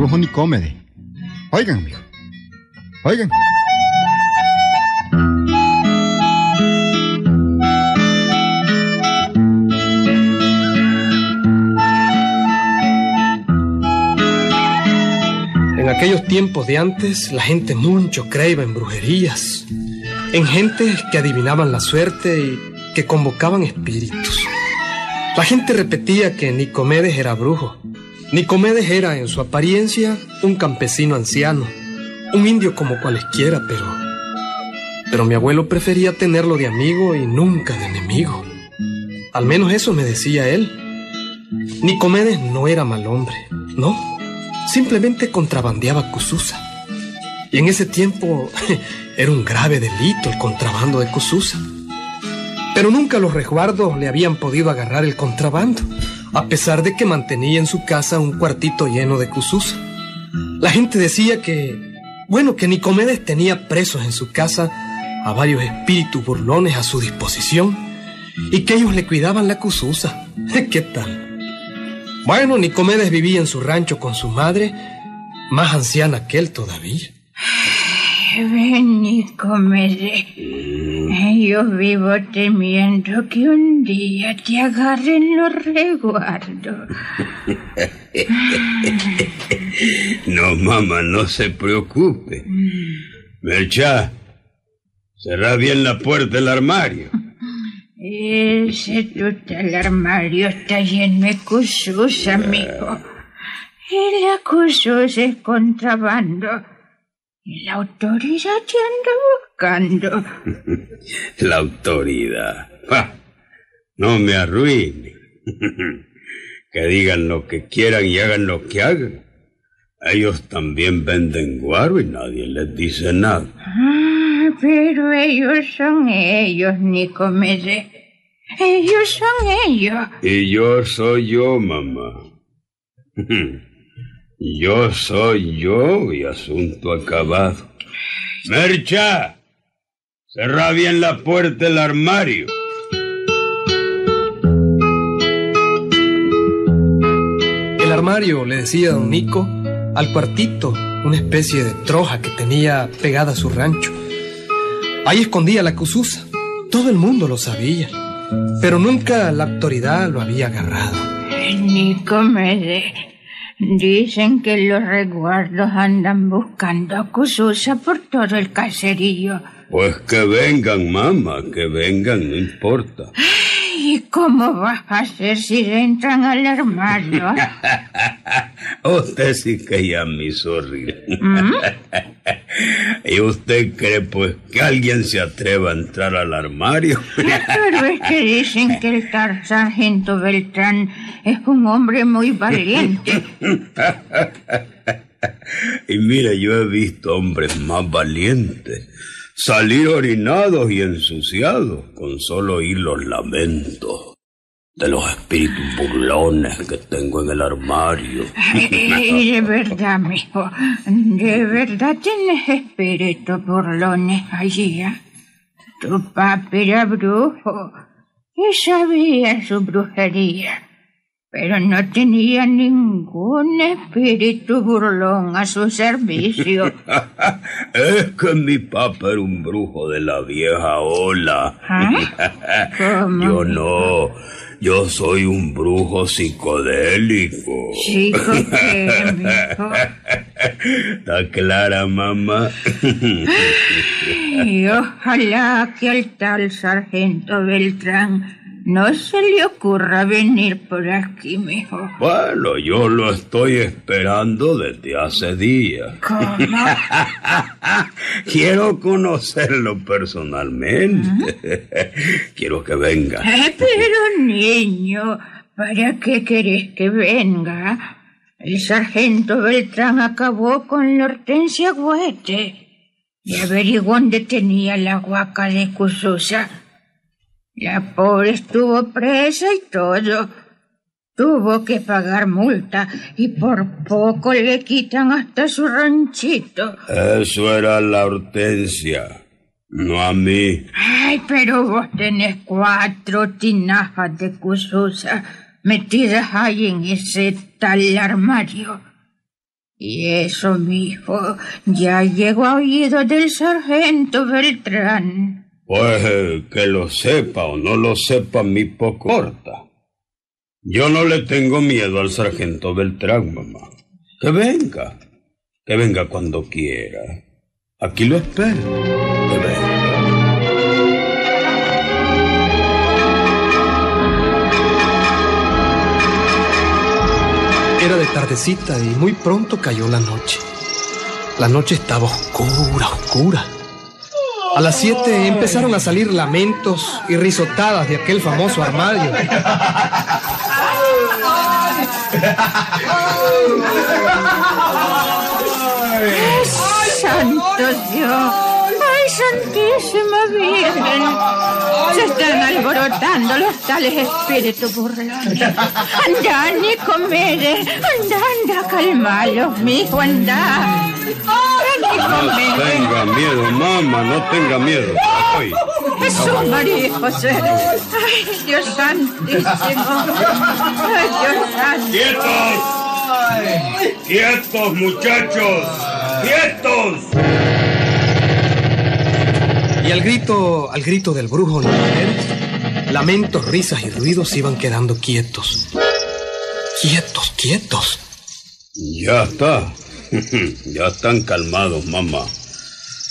brujo Nicómede. Oigan, mijo. Oigan. En aquellos tiempos de antes, la gente mucho creía en brujerías, en gente que adivinaban la suerte y que convocaban espíritus. La gente repetía que Nicomedes era brujo. Nicomedes era, en su apariencia, un campesino anciano, un indio como cualesquiera, pero... Pero mi abuelo prefería tenerlo de amigo y nunca de enemigo. Al menos eso me decía él. Nicomedes no era mal hombre, no. Simplemente contrabandeaba Cususa. Y en ese tiempo era un grave delito el contrabando de Cususa. Pero nunca los resguardos le habían podido agarrar el contrabando, a pesar de que mantenía en su casa un cuartito lleno de Cususa. La gente decía que, bueno, que Nicomedes tenía presos en su casa a varios espíritus burlones a su disposición y que ellos le cuidaban la Cususa. ¿Qué tal? Bueno, Nicomedes vivía en su rancho con su madre, más anciana que él todavía. Ven, Nicomedes. Yo vivo temiendo que un día te agarren los resguardos. No, mamá, no se preocupe. Melchá, cerrá bien la puerta del armario. Ese total armario está lleno de cusus, amigo. Y la cusus es contrabando. La autoridad te anda buscando. La autoridad. ¡Ja! No me arruine. Que digan lo que quieran y hagan lo que hagan. Ellos también venden guaro y nadie les dice nada. Ah, pero ellos son ellos, Nicomedes. Ellos son ellos. Y yo soy yo, mamá. Yo soy yo y asunto acabado. Mercha, cerra bien la puerta del armario. El armario, le decía don Nico, al cuartito, una especie de troja que tenía pegada a su rancho. Ahí escondía la cususa. Todo el mundo lo sabía, pero nunca la autoridad lo había agarrado. Nicomedes, dicen que los resguardos andan buscando a Cususa por todo el caserío. Pues que vengan, mamá, que vengan, no importa. ¿Y cómo vas a hacer si entran al armario? Usted sí que ya me hizo. ¿Y usted cree pues que alguien se atreva a entrar al armario? Pero es que dicen que el tar- sargento Beltrán es un hombre muy valiente. y mire, yo he visto hombres más valientes salir orinados y ensuciados con solo oír los lamentos de los espíritus burlones que tengo en el armario. De verdad, mijo, de verdad tienes espíritus burlones allí. Tu papi era brujo y sabía su brujería, pero no tenía ningún espíritu burlón a su servicio. es que mi papá era un brujo de la vieja ola. ¿Ah? ¿Cómo? Yo no, yo soy un brujo psicodélico. Chico, ¿qué, mijo? ¿Está clara, mamá? Y ojalá que al tal sargento Beltrán no se le ocurra venir por aquí, mijo. Bueno, yo lo estoy esperando desde hace días. ¿Cómo? Quiero conocerlo personalmente. Quiero que venga. Eh, Pero niño, ¿para qué querés que venga? El sargento Beltrán acabó con la Hortensia Guete y averiguó dónde tenía la guaca de Cususa. La pobre estuvo presa y todo. Tuvo que pagar multa y por poco le quitan hasta su ranchito. Eso era la hortensia, no a mí. Ay, pero vos tenés cuatro tinajas de Cususa metidas ahí en ese tal armario. Y eso, mijo, ya llegó a oído del sargento Beltrán. Pues eh, que lo sepa o no lo sepa, mi poco corta. Yo no le tengo miedo al sargento Beltrán, mamá. Que venga, que venga cuando quiera. Aquí lo espero. Que venga. Era de tardecita y muy pronto cayó la noche. La noche estaba oscura, oscura. A las siete empezaron a salir lamentos y risotadas de aquel famoso armario. ¡Ay, santo Dios! ¡Ay, santísima Virgen! Se están alborotando los tales espíritus burlones. Anda, Nicomedes, anda, anda, calmalos, mijo, anda. Anda, No tenga miedo, mamá, no tenga miedo. Ay, Jesús, María José. Ay, Dios santísimo. Ay, Dios santo. ¡Quietos! ¡Quietos, muchachos! ¡Quietos! Y al grito, al grito del brujo Nicomedes, lamentos, risas y ruidos iban quedando quietos. Quietos, quietos. Ya está. Ya están calmados, mamá.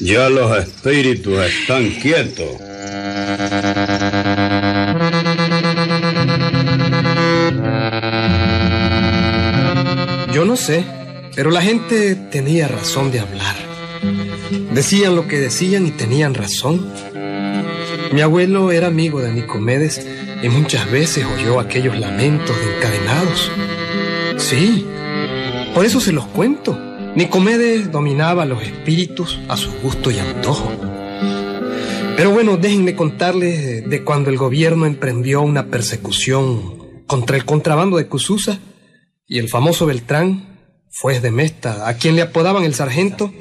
Ya los espíritus están quietos. Yo no sé, pero la gente tenía razón de hablar. Decían lo que decían y tenían razón. Mi abuelo era amigo de Nicomedes y muchas veces oyó aquellos lamentos de encadenados. Sí, por eso se los cuento. Nicomedes dominaba los espíritus a su gusto y antojo. Pero bueno, déjenme contarles de- cuando el gobierno emprendió una persecución contra el contrabando de Cususa y el famoso Beltrán, juez de Mesta, a quien le apodaban el sargento,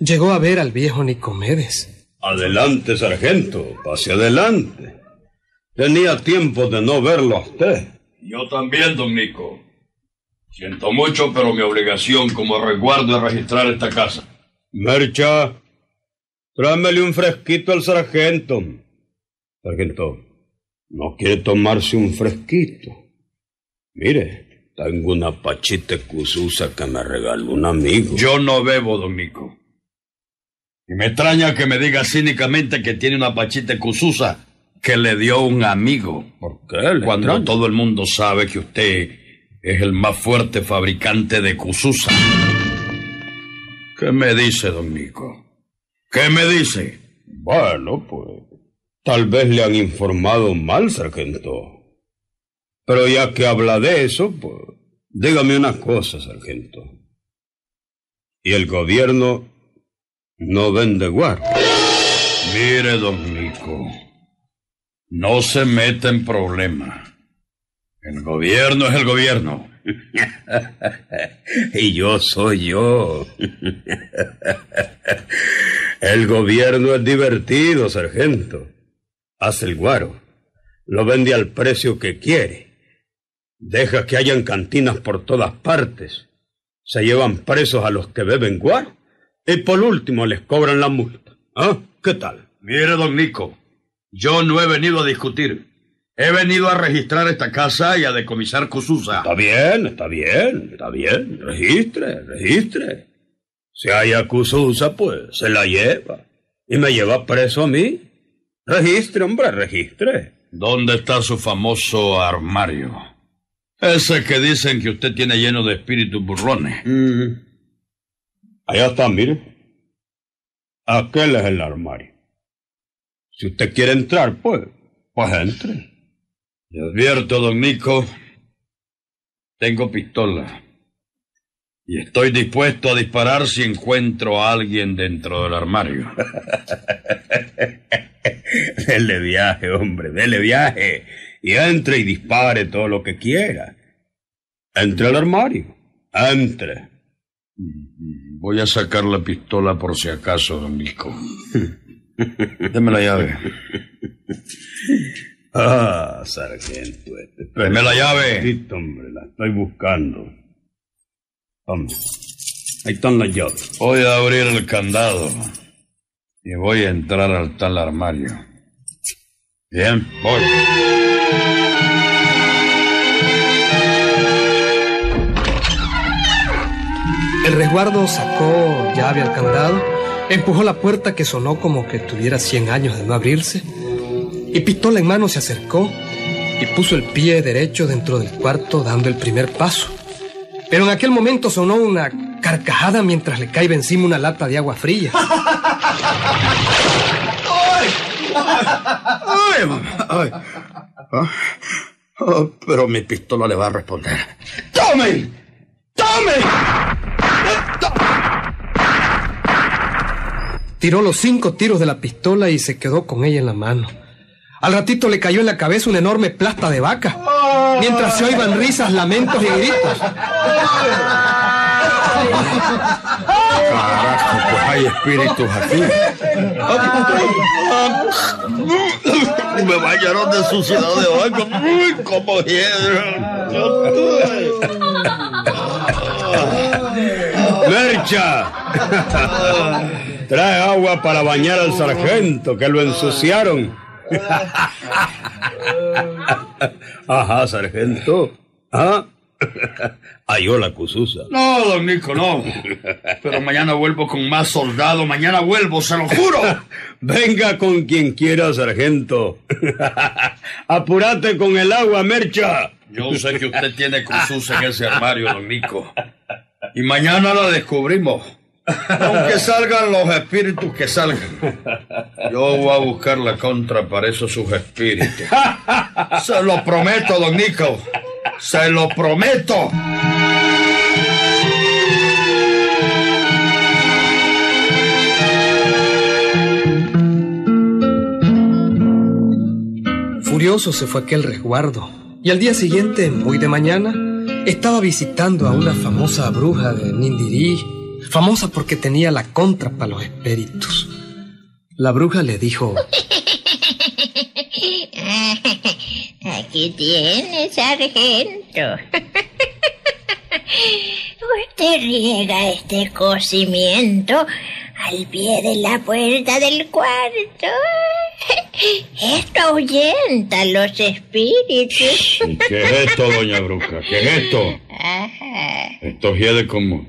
llegó a ver al viejo Nicomedes. Adelante, sargento. Pase adelante. Tenía tiempo de no verlo a usted. Yo también, don Nico. Siento mucho, pero mi obligación como resguardo es registrar esta casa. Mercha, tráemele un fresquito al sargento. Sargento, ¿no quiere tomarse un fresquito? Mire, tengo una pachita cususa que me regaló un amigo. Yo no bebo, don Nico. Y me extraña que me diga cínicamente que tiene una pachita cususa que le dio un amigo. ¿Por qué? Cuando todo el mundo sabe que usted es el más fuerte fabricante de cususa. ¿Qué me dice, don Nico? ¿Qué me dice? Bueno, pues tal vez le han informado mal, sargento. Pero ya que habla de eso, pues dígame una cosa, sargento. ¿Y el gobierno no vende guar? Mire, don Nico, no se meta en problemas. El gobierno es el gobierno. Y yo soy yo. El gobierno es divertido, sargento. Hace el guaro. Lo vende al precio que quiere. Deja que hayan cantinas por todas partes. Se llevan presos a los que beben guaro. Y por último les cobran la multa. ¿Ah? ¿Qué tal? Mire, don Nico, yo no he venido a discutir. He venido a registrar esta casa y a decomisar Cususa. Está bien, está bien, está bien. Registre, registre. Si hay acususa, pues se la lleva. Y me lleva preso a mí. Registre, hombre, registre. ¿Dónde está su famoso armario? Ese que dicen que usted tiene lleno de espíritus burrones. Allá está, mire. Aquel es el armario. Si usted quiere entrar, pues, pues entre. Le advierto, don Nico, tengo pistola. Y estoy dispuesto a disparar si encuentro a alguien dentro del armario. Dele viaje, hombre, dele viaje. Y entre y dispare todo lo que quiera. Entre al armario. Entre. Voy a sacar la pistola por si acaso, don Nico. Deme la llave. Ah, sargento este. Deme la llave. Sí, hombre, la estoy buscando. Hombre, Ahí están las llaves. Voy a abrir el candado y voy a entrar al tal armario. Bien, voy. El resguardo sacó llave al candado, empujó la puerta que sonó como que tuviera 100 años de no abrirse, y pistola en mano se acercó y puso el pie derecho dentro del cuarto dando el primer paso. Pero en aquel momento sonó una carcajada mientras le caía encima una lata de agua fría. Ay, mamá, ay. Ah, oh, pero mi pistola le va a responder. ¡Tomen! ¡Tomen! Tiró los cinco tiros de la pistola y se quedó con ella en la mano. Al ratito le cayó en la cabeza una enorme plasta de vaca, mientras se oían risas, lamentos y gritos. Carajo, pues hay espíritus aquí. Me bañaron de suciedad de vaca. Uy, como hiedra. ¡Mercha! Trae agua para bañar al sargento, que lo ensuciaron. Ajá, sargento. ¿Ah? Halló la cususa. No, don Nico, no. Pero mañana vuelvo con más soldados. Mañana vuelvo, se lo juro. Venga con quien quiera, sargento. Apúrate con el agua, Mercha. Yo sé que usted tiene Cusus en ese armario, don Nico. Y mañana la descubrimos. Aunque salgan los espíritus que salgan. Yo voy a buscar la contra para esos sus espíritus. Se lo prometo, don Nico. Se lo prometo. Furioso se fue aquel resguardo y al día siguiente, muy de mañana, estaba visitando a una famosa bruja de Nindirí, famosa porque tenía la contra para los espíritus. La bruja le dijo, Aquí tiene, sargento. Usted riega este cocimiento al pie de la puerta del cuarto. Esto ahuyenta a los espíritus. ¿Qué es esto, doña Bruja? ¿Qué es esto? Ajá. Esto hiede como.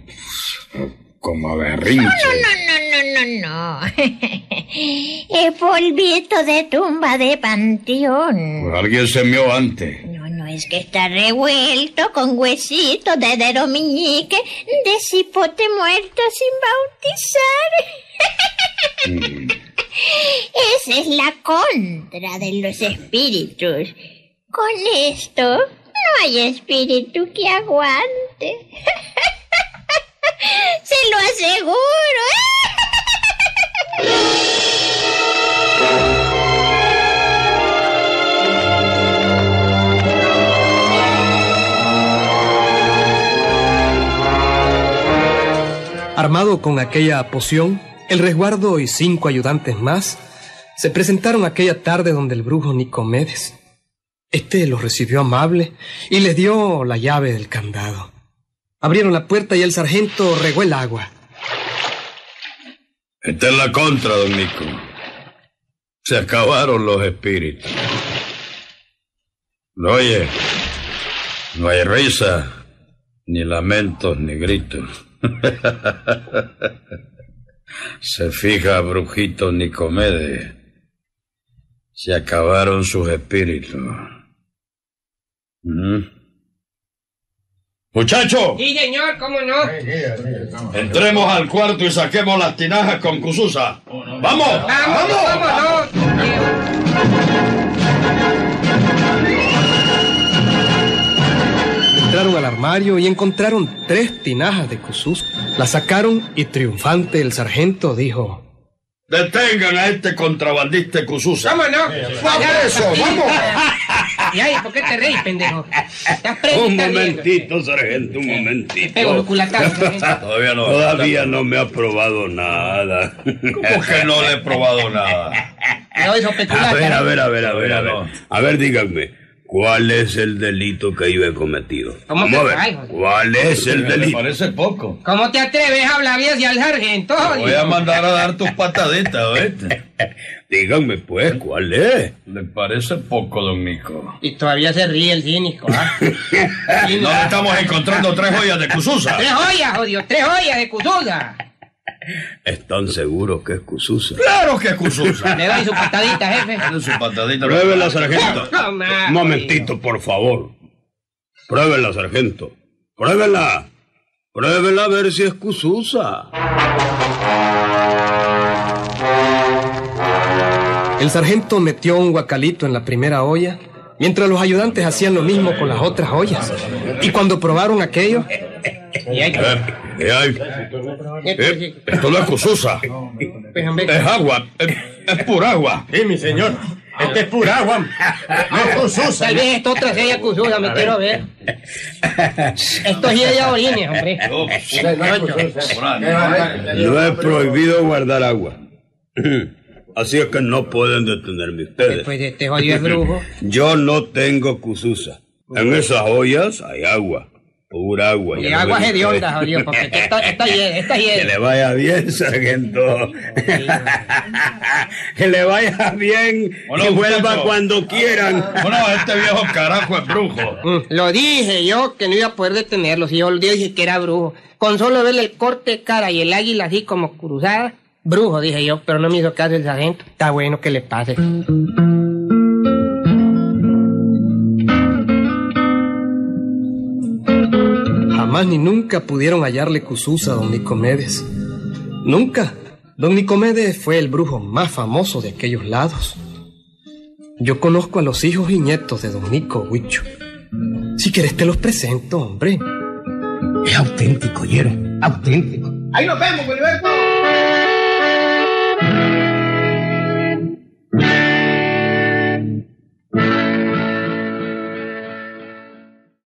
Como berrinche. No, no, no, no, no. El polvito de tumba de panteón. Pues alguien se meó antes. No, no, es que está revuelto con huesitos de dedo meñique de cipote muerto sin bautizar. Mm. Esa es la contra de los espíritus. Con esto no hay espíritu que aguante. Se lo aseguro. armado con aquella poción, el resguardo y cinco ayudantes más se presentaron aquella tarde donde el brujo Nicomedes. Este los recibió amable y les dio la llave del candado. Abrieron la puerta y el sargento regó el agua. Esta es la contra, don Nico. Se acabaron los espíritus. Oye, no hay risa, ni lamentos, ni gritos. Se fija, brujito Nicomedes. Se acabaron sus espíritus. ¿Mm? Muchacho, Sí, señor, ¿cómo no? entremos al cuarto y saquemos las tinajas con Cususa. ¡Vamos! Vamos, vámonos. Entraron al armario y encontraron tres tinajas de cusús. Las sacaron y triunfante el sargento dijo... Detengan a este contrabandista Cususa. Vámonos. ¡Va preso! ¡Vamos! Y ay, ¿por qué te reís, pendejo? Estás preso. Un momentito, sargento, un Te momentito. pego los culatazos, sargento. Todavía no. Todavía no me ha probado nada. ¿Cómo que no le he probado nada? No, eso A ver, a ver, a ver, a ver, a ver. A ver, díganme. ¿Cuál es el delito que yo he cometido? ¿Cómo Vamos a ver, cuál, es el Me delito? parece poco. ¿Cómo te atreves a hablar bien al sargento? Te voy a mandar a dar tus pataditas, ¿oíste? Díganme pues, ¿cuál es? Le parece poco, don Nico. Y todavía se ríe el cínico, ¿ah? ¿Y no estamos encontrando tres joyas de Cususa? Tres joyas, jodido, tres joyas de Cusuda. ¿Están seguros que es Cususa? ¡Claro que es Cususa! Le doy su patadita, jefe. Dale su patadita. Pruébela, sargento. No, Un momentito, por favor. Pruébela, sargento. Pruébela. Pruébela a ver si es Cususa. El sargento metió un guacalito en la primera olla, mientras los ayudantes hacían lo mismo con las otras ollas. Y cuando probaron aquello, Y hay- eh, eh, esto no es Cususa. Hombre, Es agua. Es, es pura agua. Sí, mi señor. Este es pura agua. No Cususa. Tal vez esta otra sea Cusuda, me quiero ver. Esto es de orines, hombre. No he prohibido guardar agua. Así es que no pueden detenerme ustedes. Después de este jodido es brujo. Yo no tengo Cususa. En esas ollas hay agua. Pura agua. Y agua me hedionda, jodido, porque esta, esta hiede, esta Que le vaya bien, sargento. que le vaya bien. Bueno, que vuelva muchacho. cuando quieran. Bueno, este viejo carajo es brujo. Mm, Lo dije yo que no iba a poder detenerlo. Si yo dije que era brujo. Con solo verle el corte de cara y el águila así como cruzada, brujo, dije yo, pero no me hizo caso el sargento. Está bueno que le pase. Jamás ni nunca pudieron hallarle Cususa a don Nicomedes. Nunca. Don Nicomedes fue el brujo más famoso de aquellos lados. Yo conozco a los hijos y nietos de don Nico Huicho. Si quieres te los presento, hombre. Es auténtico, Yero. Auténtico. Ahí nos vemos, Gilberto.